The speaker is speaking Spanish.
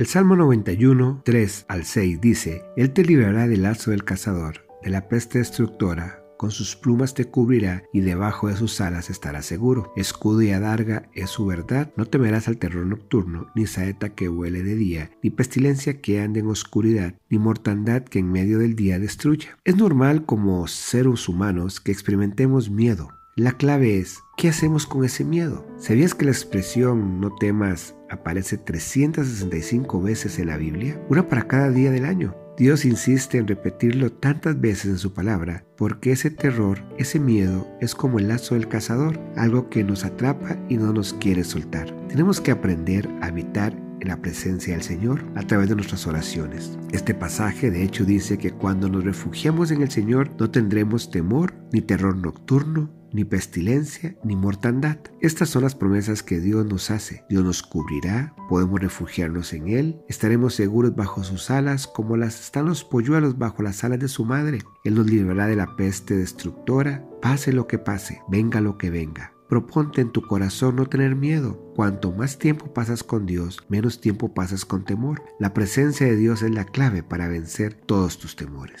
El Salmo 91, 3 al 6 dice, Él te librará del lazo del cazador, de la peste destructora con sus plumas te cubrirá y debajo de sus alas estarás seguro. Escudo y adarga es su verdad. No temerás al terror nocturno, ni saeta que huele de día, ni pestilencia que ande en oscuridad, ni mortandad que en medio del día destruya. Es normal como seres humanos que experimentemos miedo. La clave es, ¿qué hacemos con ese miedo? ¿Sabías que la expresión no temas aparece 365 veces en la Biblia? Una para cada día del año. Dios insiste en repetirlo tantas veces en su palabra porque ese terror, ese miedo es como el lazo del cazador, algo que nos atrapa y no nos quiere soltar. Tenemos que aprender a habitar en la presencia del Señor a través de nuestras oraciones. Este pasaje de hecho dice que cuando nos refugiamos en el Señor no tendremos temor ni terror nocturno ni pestilencia, ni mortandad. Estas son las promesas que Dios nos hace. Dios nos cubrirá, podemos refugiarnos en Él, estaremos seguros bajo sus alas como las están los polluelos bajo las alas de su madre. Él nos librará de la peste destructora, pase lo que pase, venga lo que venga. Proponte en tu corazón no tener miedo. Cuanto más tiempo pasas con Dios, menos tiempo pasas con temor. La presencia de Dios es la clave para vencer todos tus temores.